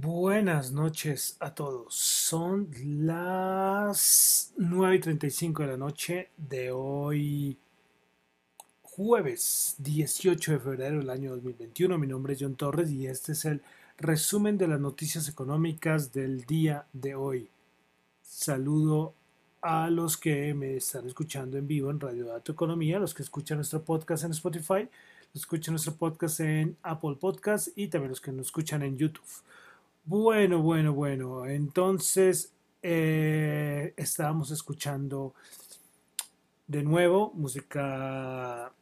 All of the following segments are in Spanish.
Buenas noches a todos. Son las 9 y 35 de la noche de hoy, jueves 18 de febrero del año 2021. Mi nombre es John Torres y este es el resumen de las noticias económicas del día de hoy. Saludo a los que me están escuchando en vivo en Radio Dato Economía, los que escuchan nuestro podcast en Spotify, los que escuchan nuestro podcast en Apple Podcast y también los que nos escuchan en YouTube. Bueno, bueno, bueno. Entonces, eh, estábamos escuchando de nuevo música,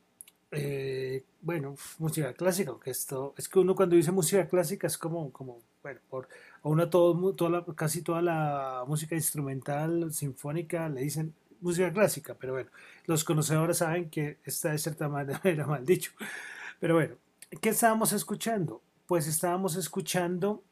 eh, bueno, música clásica, aunque esto, es que uno cuando dice música clásica es como, como bueno, por, a uno todo, toda casi toda la música instrumental, sinfónica, le dicen música clásica, pero bueno, los conocedores saben que está de cierta manera mal dicho. Pero bueno, ¿qué estábamos escuchando? Pues estábamos escuchando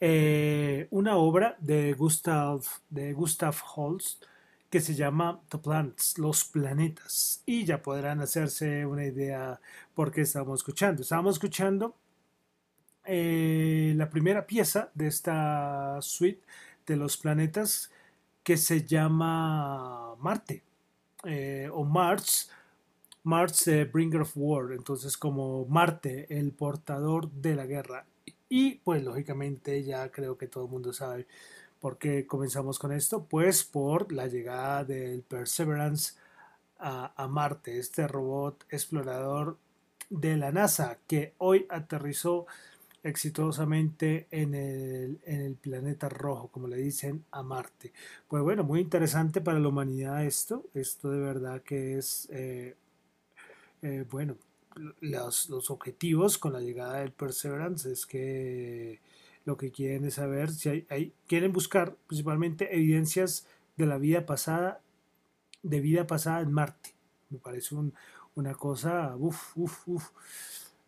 eh, una obra de Gustav, de Gustav Holst que se llama The Planets, Los Planetas. Y ya podrán hacerse una idea por qué estamos escuchando. Estábamos escuchando eh, la primera pieza de esta suite de los planetas que se llama Marte eh, o Mars. Mars, Bringer of War, entonces como Marte, el portador de la guerra. Y pues lógicamente ya creo que todo el mundo sabe por qué comenzamos con esto. Pues por la llegada del Perseverance a, Marte, este robot explorador de la NASA que hoy aterrizó exitosamente en el, en el, planeta rojo, como le dicen, a Marte. Pues bueno, muy interesante para la humanidad esto. Esto de verdad que es, eh, eh, bueno, los, objetivos con la llegada del Perseverance es que lo que quieren es saber si hay, quieren buscar principalmente evidencias de la vida pasada, de vida pasada en Marte. Me parece una cosa, uff, uff, uff.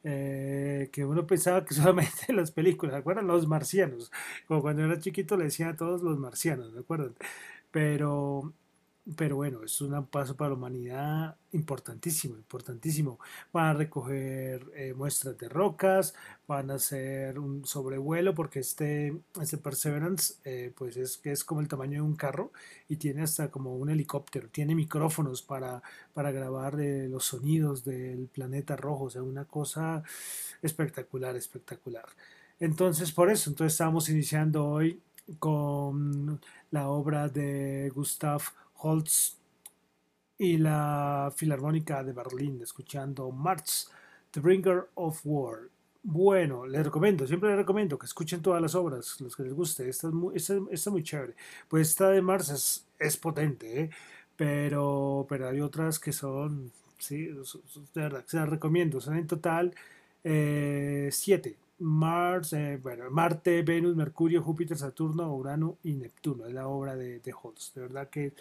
Eh, que uno pensaba que solamente en las películas, ¿de acuerdo? Los marcianos, como cuando era chiquito le decían a todos los marcianos, ¿de acuerdo? Pero pero bueno, es un paso para la humanidad importantísimo, importantísimo. Van a recoger eh, muestras de rocas, van a hacer un sobrevuelo, porque este, este Perseverance eh, pues es, es como el tamaño de un carro y tiene hasta como un helicóptero, tiene micrófonos para, para grabar eh, los sonidos del planeta rojo, o sea, una cosa espectacular, espectacular. Entonces, por eso, entonces estamos iniciando hoy con la obra de Gustav Holtz y la Filarmónica de Berlín, escuchando March, The Bringer of War. Bueno, les recomiendo, siempre les recomiendo que escuchen todas las obras, los que les guste. Esta es muy, esta, muy chévere. Pues esta de Marx es, potente, ¿eh? pero, pero hay otras que son, sí, de verdad, se las recomiendo. Son en total eh, siete. Mars, eh, bueno, Marte, Venus, Mercurio, Júpiter, Saturno, Urano y Neptuno. Es la obra de Holtz. De verdad que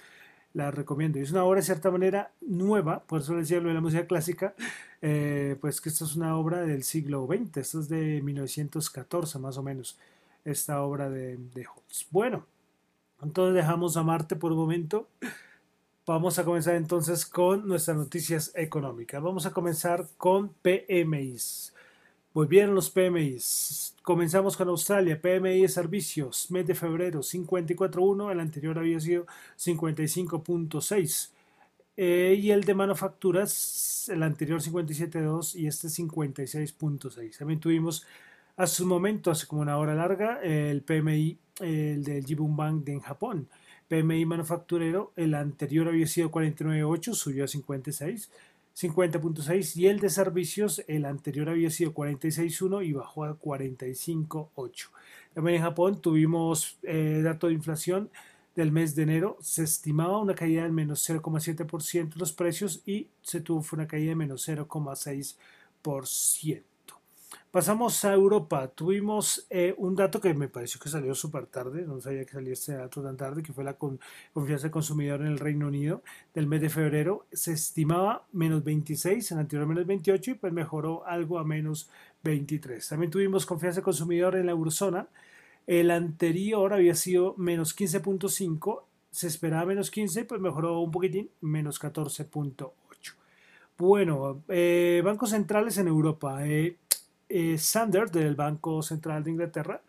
la recomiendo. Y es una obra de cierta manera nueva, por eso decía lo de la música clásica, eh, pues que esta es una obra del siglo XX, esto es de 1914 más o menos, esta obra de, de Holtz. Bueno, entonces dejamos a Marte por un momento. Vamos a comenzar entonces con nuestras noticias económicas. Vamos a comenzar con PMIs. Volvieron los PMIs. Comenzamos con Australia, PMI de servicios, mes de febrero 54.1, el anterior había sido 55.6. Eh, y el de manufacturas, el anterior 57.2 y este 56.6. También tuvimos a su momento, hace como una hora larga, el PMI, el del Jibun Bank en Japón. PMI manufacturero, el anterior había sido 49.8, subió a 56 50.6 y el de servicios, el anterior había sido 46.1 y bajó a 45.8. También en Japón tuvimos eh, dato de inflación del mes de enero, se estimaba una caída del menos 0,7% de los precios y se tuvo una caída de menos 0,6%. Pasamos a Europa. Tuvimos eh, un dato que me pareció que salió súper tarde, no sabía que salía este dato tan tarde, que fue la confianza del consumidor en el Reino Unido del mes de febrero. Se estimaba menos 26, en anterior menos 28 y pues mejoró algo a menos 23. También tuvimos confianza del consumidor en la eurozona. El anterior había sido menos 15.5, se esperaba menos 15, pues mejoró un poquitín, menos 14.8. Bueno, eh, bancos centrales en Europa. Eh, eh, Sanders del Banco Central de Inglaterra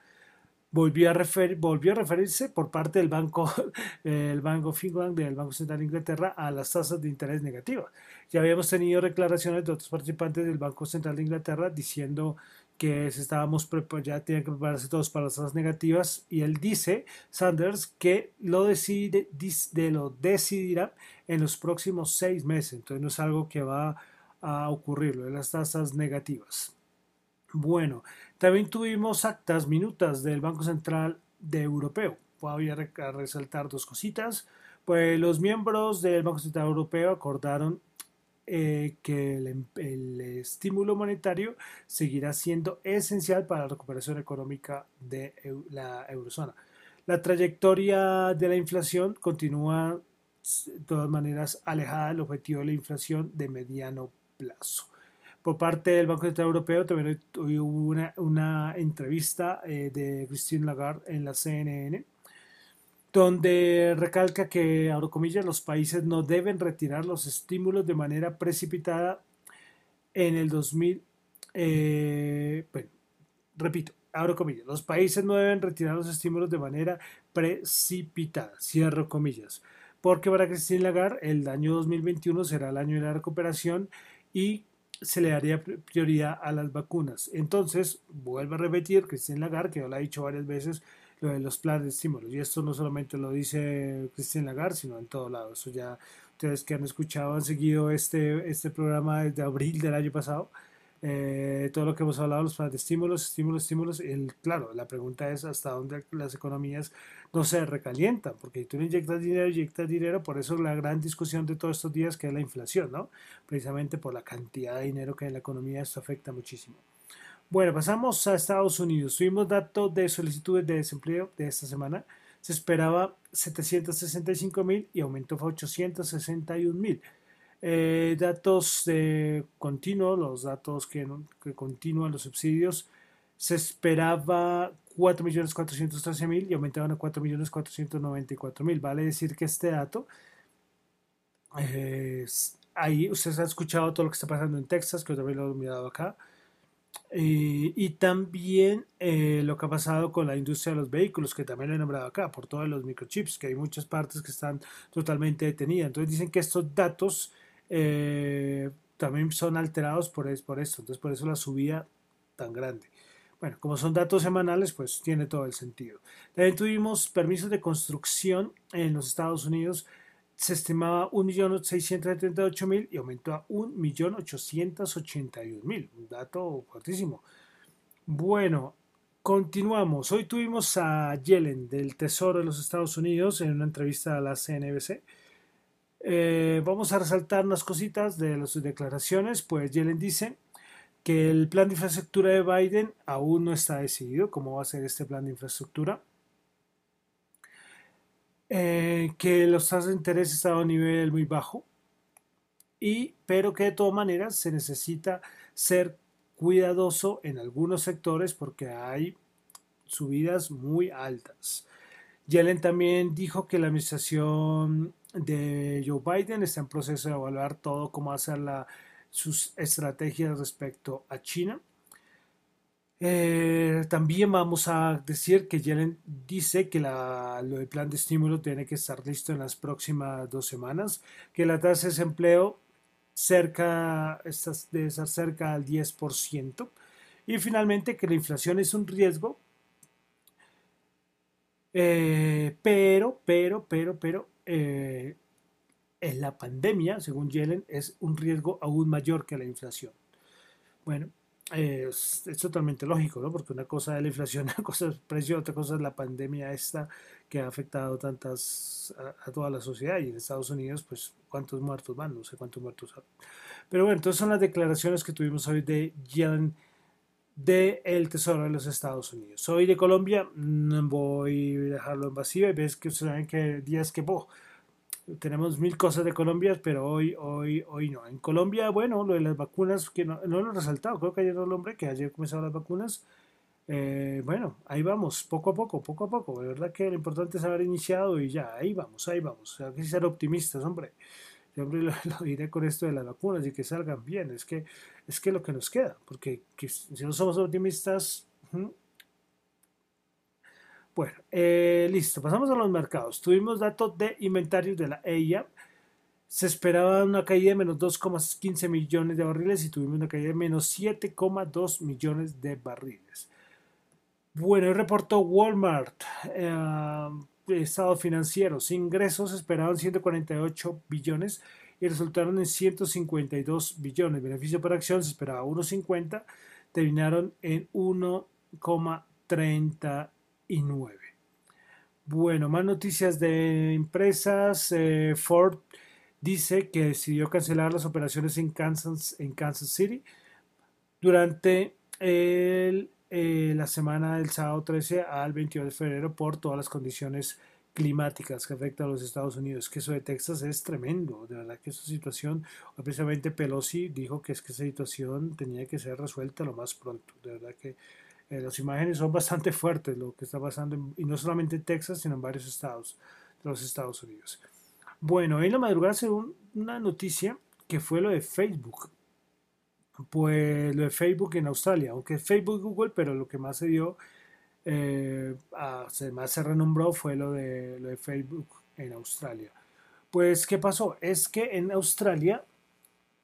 volvió a, referirse por parte del Banco, el Banco of England, del Banco Central de Inglaterra, a las tasas de interés negativas. Ya habíamos tenido declaraciones de otros participantes del Banco Central de Inglaterra diciendo que estábamos ya tenían que prepararse todos para las tasas negativas y él dice, Sanders, que lo, decide, de, lo decidirá en los próximos seis meses. Entonces no es algo que va a ocurrir, lo las tasas negativas. Bueno, también tuvimos actas, minutas del Banco Central de Europeo. Voy a resaltar dos cositas. Pues los miembros del Banco Central Europeo acordaron eh, que em, el, estímulo monetario seguirá siendo esencial para la recuperación económica de la eurozona. La trayectoria de la inflación continúa de todas maneras alejada del objetivo de la inflación de mediano plazo. Por parte del Banco Central Europeo también hubo una, una entrevista eh, de Christine Lagarde en la CNN donde recalca que, abro comillas, los países no deben retirar los estímulos de manera precipitada en el 2000. Eh, bueno, repito, abro comillas, los países no deben retirar los estímulos de manera precipitada, cierro comillas, porque para Christine Lagarde el año 2021 será el año de la recuperación y se le daría prioridad a las vacunas. Entonces, vuelvo a repetir, Christine Lagarde, que lo he dicho varias veces, los planes de estímulos. Y esto no solamente lo dice Cristian Lagarde, sino en todo lado. Eso ya ustedes que han escuchado, han seguido este, este programa desde abril del año pasado. Eh, todo lo que hemos hablado, los planes de estímulos, estímulos, estímulos. El, claro, la pregunta es hasta dónde las economías no se recalientan, porque tú le inyectas dinero, inyectas dinero, por eso la gran discusión de todos estos días que es la inflación, ¿no? Precisamente por la cantidad de dinero que hay en la economía, esto afecta muchísimo. Bueno, pasamos a Estados Unidos. Tuvimos datos de solicitudes de desempleo de esta semana. Se esperaba 765 mil y aumentó a 861 mil. Eh, datos de continuo, los datos que, continúan los subsidios, se esperaba 4.413.000 y aumentaban a 4.494.000. Vale decir que este dato, eh, ahí ustedes han escuchado todo lo que está pasando en Texas, que yo también lo he mirado acá. Y también eh, lo que ha pasado con la industria de los vehículos, que también lo he nombrado acá, por todos los microchips, que hay muchas partes que están totalmente detenidas. Entonces dicen que estos datos eh, también son alterados por, por esto, entonces por eso la subida tan grande. Bueno, como son datos semanales, pues tiene todo el sentido. También tuvimos permisos de construcción en los Estados Unidos se estimaba 1.678.000 y aumentó a 1.881.000. Un dato fuertísimo. Bueno, continuamos. Hoy tuvimos a Yellen del Tesoro de los Estados Unidos en una entrevista a la CNBC. Eh, vamos a resaltar unas cositas de sus declaraciones. Pues Yellen dice que el plan de infraestructura de Biden aún no está decidido, cómo va a ser este plan de infraestructura eh, que los tasas de interés están a un nivel muy bajo, y, pero que de todas maneras se necesita ser cuidadoso en algunos sectores porque hay subidas muy altas. Yellen también dijo que la administración de Joe Biden está en proceso de evaluar todo cómo hacer la, sus estrategias respecto a China. Eh, también vamos a decir que Yellen dice que la, lo del plan de estímulo tiene que estar listo en las próximas dos semanas, que la tasa de desempleo cerca, debe estar cerca al 10%, y finalmente que la inflación es un riesgo, eh, pero, pero, pero, pero, eh, en la pandemia, según Yellen, es un riesgo aún mayor que la inflación. Bueno, es, totalmente lógico, ¿no? Porque una cosa es la inflación, una cosa es el precio, otra cosa es la pandemia esta que ha afectado tantas a, toda la sociedad y en Estados Unidos, pues cuántos muertos van, no sé cuántos muertos hay. Pero bueno, entonces son las declaraciones que tuvimos hoy de Yellen de el Tesoro de los Estados Unidos. Soy de Colombia, no voy a dejarlo en vacío y ves que saben que días que tenemos mil cosas de Colombia, pero hoy, hoy, hoy no. En Colombia, bueno, lo de las vacunas, que no, lo he resaltado, creo que ayer no el hombre, que ayer comenzaron las vacunas. Eh, bueno, ahí vamos, poco a poco, poco a poco. De verdad que lo importante es haber iniciado y ya, ahí vamos, ahí vamos. Hay que ser optimistas, hombre. Siempre lo, diré con esto de las vacunas y que salgan bien. Es que es que lo que nos queda, porque si no somos optimistas, Bueno, eh, listo, pasamos a los mercados. Tuvimos datos de inventarios de la EIA. Se esperaba una caída de menos 2,15 millones de barriles y tuvimos una caída de menos 7,2 millones de barriles. Bueno, reportó Walmart, eh, estado financiero, ingresos esperaban 148 billones y resultaron en 152 billones. Beneficio por acción se esperaba 1,50, terminaron en 1,39. Bueno, más noticias de empresas. Eh, Ford dice que decidió cancelar las operaciones en Kansas, en Kansas City durante el eh, la semana del sábado 13 al 22 de febrero por todas las condiciones climáticas que afectan a los Estados Unidos. Que eso de Texas es tremendo, de verdad que esa situación, precisamente Pelosi dijo que es que esa situación tenía que ser resuelta lo más pronto. De verdad que eh, las imágenes son bastante fuertes lo que está pasando, y no solamente en Texas, sino en varios estados de los Estados Unidos. Bueno, en la madrugada se una noticia que fue lo de Facebook pues lo de Facebook en Australia, aunque Facebook y Google, pero lo que más se dio, eh, más se renombró fue lo de, lo de Facebook en Australia. Pues, ¿qué pasó? Es que en Australia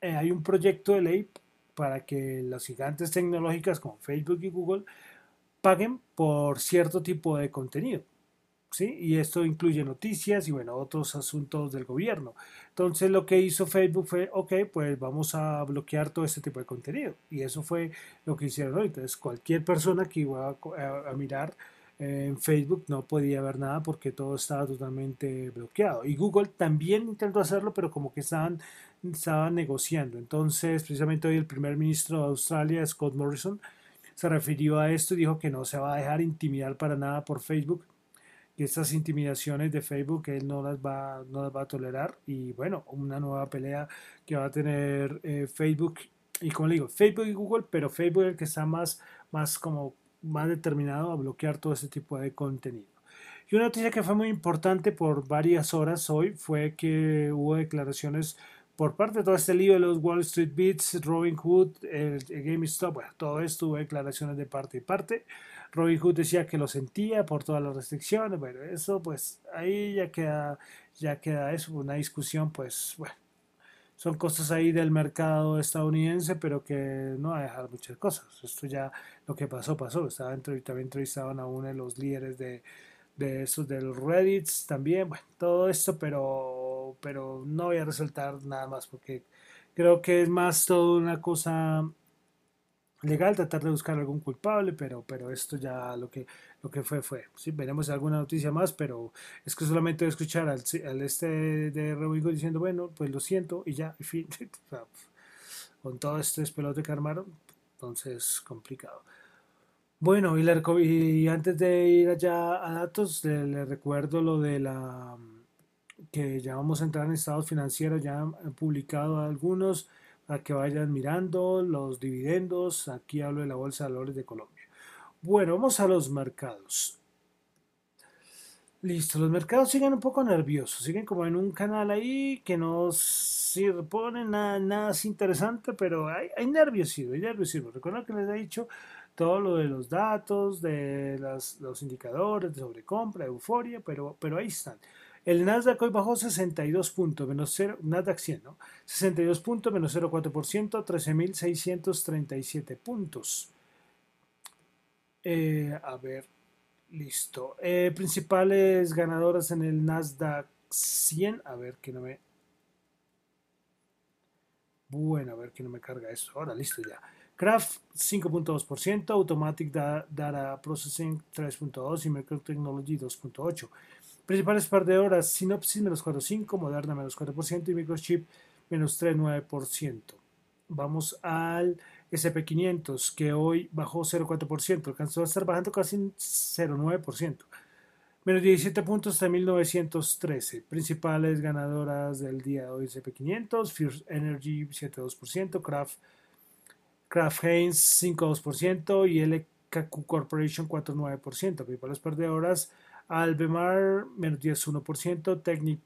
eh, hay un proyecto de ley para que las gigantes tecnológicas como Facebook y Google paguen por cierto tipo de contenido. ¿Sí? Y esto incluye noticias y bueno, otros asuntos del gobierno. Entonces lo que hizo Facebook fue, ok, pues vamos a bloquear todo este tipo de contenido. Y eso fue lo que hicieron hoy. Entonces cualquier persona que iba a, mirar eh, en Facebook no podía ver nada porque todo estaba totalmente bloqueado. Y Google también intentó hacerlo, pero como que estaban, estaban negociando. Entonces, precisamente hoy el primer ministro de Australia, Scott Morrison, se refirió a esto y dijo que no se va a dejar intimidar para nada por Facebook que estas intimidaciones de Facebook él no las va, no las va a tolerar y bueno, una nueva pelea que va a tener eh, Facebook y como le digo, Facebook y Google, pero Facebook es el que está más, más como más determinado a bloquear todo ese tipo de contenido. Y una noticia que fue muy importante por varias horas hoy fue que hubo declaraciones por parte de todo este lío de los Wall Street Beats, Robin Hood, el, el GameStop, bueno, todo esto hubo declaraciones de parte y parte. Robin Hood decía que lo sentía por todas las restricciones. Bueno, eso pues ahí ya queda, ya queda eso, una discusión pues bueno. Son cosas ahí del mercado estadounidense, pero que no va a dejar muchas cosas. Esto ya, lo que pasó, pasó. Estaba también entrevistaban a uno de los líderes de, de esos del Reddit también. Bueno, todo esto, pero, pero no voy a resaltar nada más porque creo que es más todo una cosa legal tratar de buscar algún culpable, pero, pero esto ya lo que, lo que fue fue. Veremos alguna noticia más, pero es que solamente escuchar al, este de Rodrigo diciendo, bueno, pues lo siento y ya, en fin, con todo este pelote que armaron, entonces complicado. Bueno, y, y antes de ir allá a datos, le, recuerdo lo de la que ya vamos a entrar en estados financieros, ya han publicado algunos a que vayan mirando los dividendos. Aquí hablo de la Bolsa de Valores de Colombia. Bueno, vamos a los mercados. Listo, los mercados siguen un poco nerviosos, siguen como en un canal ahí que no pone nada, nada interesante, pero hay, hay nerviosismo, hay nerviosismo. Recuerda que les he dicho todo lo de los datos, de los indicadores de sobrecompra, euforia, pero, pero ahí están. El Nasdaq hoy bajó 62 puntos, menos 0, Nasdaq 100, ¿no? 62 puntos, menos 0,4%, 13.637 puntos. Eh, a ver, listo. Eh, principales ganadoras en el Nasdaq 100. A ver que no me. Bueno, a ver que no me carga eso. Ahora, listo ya. Craft 5.2%, Automatic Data Processing 3.2% y Microtechnology 2.8%. Principales perdedoras, Synopsys menos 4.5%, Moderna menos 4% y Microchip menos 3.9%. Vamos al SP500 que hoy bajó 0.4%, alcanzó a estar bajando casi 0.9%. Menos 17 puntos a 1913. Principales ganadoras del día de hoy SP500, First Energy 7.2%, Kraft, Kraft Heinz 5.2% y LKQ Corporation 4.9%. Principales perdedoras, Albemar menos 10,1%, Technic,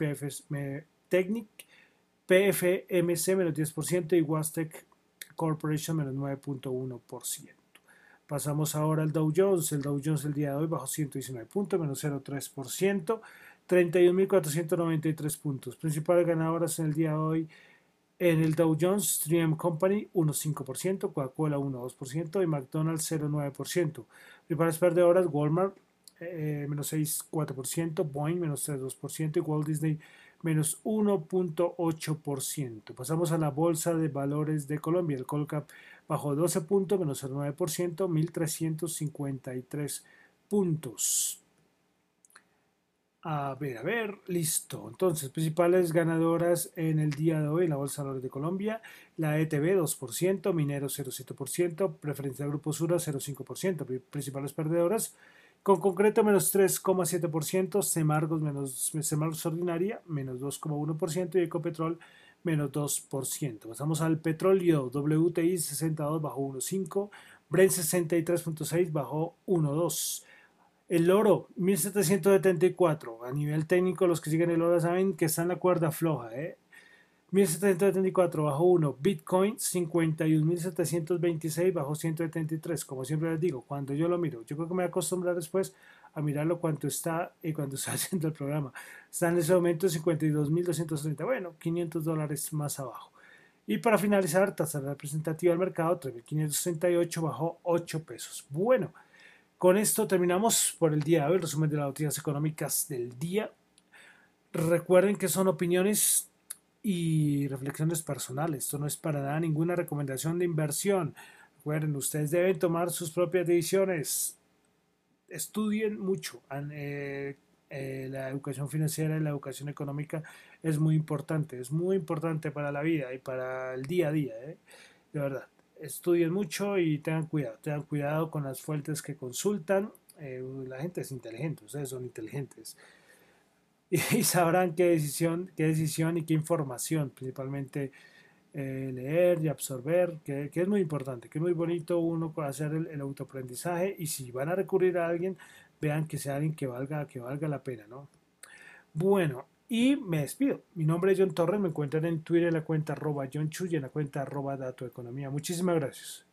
Technic PFMC menos 10% y Wastec Corporation menos 9.1%. Pasamos ahora al Dow Jones. El Dow Jones el día de hoy bajó 119 puntos, menos 0,3%, 31.493 puntos. Principales ganadoras en el día de hoy en el Dow Jones, 3M Company 1,5%, Coca-Cola 1,2% y McDonald's 0,9%. Principales perdedoras, Walmart eh, menos 6,4%, Boeing menos 3,2% y Walt Disney menos 1.8%. Pasamos a la Bolsa de Valores de Colombia. El Colcap bajó 12 puntos, menos 0,9%, 1.353 puntos. A ver, a ver, listo. Entonces, principales ganadoras en el día de hoy en la Bolsa de Valores de Colombia, la ETB 2%, Minero 0,7%, Preferencia Grupo Sura 0,5%, principales perdedoras, con concreto menos 3,7%, Semargos menos Semargos Ordinaria menos 2,1% y Ecopetrol menos 2%. Pasamos al petróleo, WTI 62 bajó 1,5, Brent 63.6 bajó 1,2. El oro, 1774. A nivel técnico, los que siguen el oro saben que está en la cuerda floja. ¿eh? 1774 bajo 1, Bitcoin 51.726 bajo 173. Como siempre les digo, cuando yo lo miro, yo creo que me voy a acostumbrar después a mirarlo cuánto está y cuando está haciendo el programa. Está en ese momento 52.230, bueno, 500 dólares más abajo. Y para finalizar, tasa representativa del mercado 3.568 bajo 8 pesos. Bueno, con esto terminamos por el día de hoy el resumen de las noticias económicas del día. Recuerden que son opiniones y reflexiones personales. Esto no es para nada ninguna recomendación de inversión. Recuerden, ustedes deben tomar sus propias decisiones. Estudien mucho. Eh, eh, la educación financiera y la educación económica es muy importante. Es muy importante para la vida y para el día a día. ¿eh? De verdad. Estudien mucho y tengan cuidado. Tengan cuidado con las fuentes que consultan. la gente es inteligente. Ustedes son inteligentes y sabrán qué decisión, qué decisión y qué información, principalmente eh, leer y absorber, que, es muy importante, que es muy bonito uno hacer el, autoaprendizaje y si van a recurrir a alguien, vean que sea alguien que valga, que valga la pena, ¿no? Bueno, y me despido. Mi nombre es John Torres, me encuentran en Twitter en la cuenta arroba John Chu y en la cuenta arroba Dato Economía. Muchísimas gracias.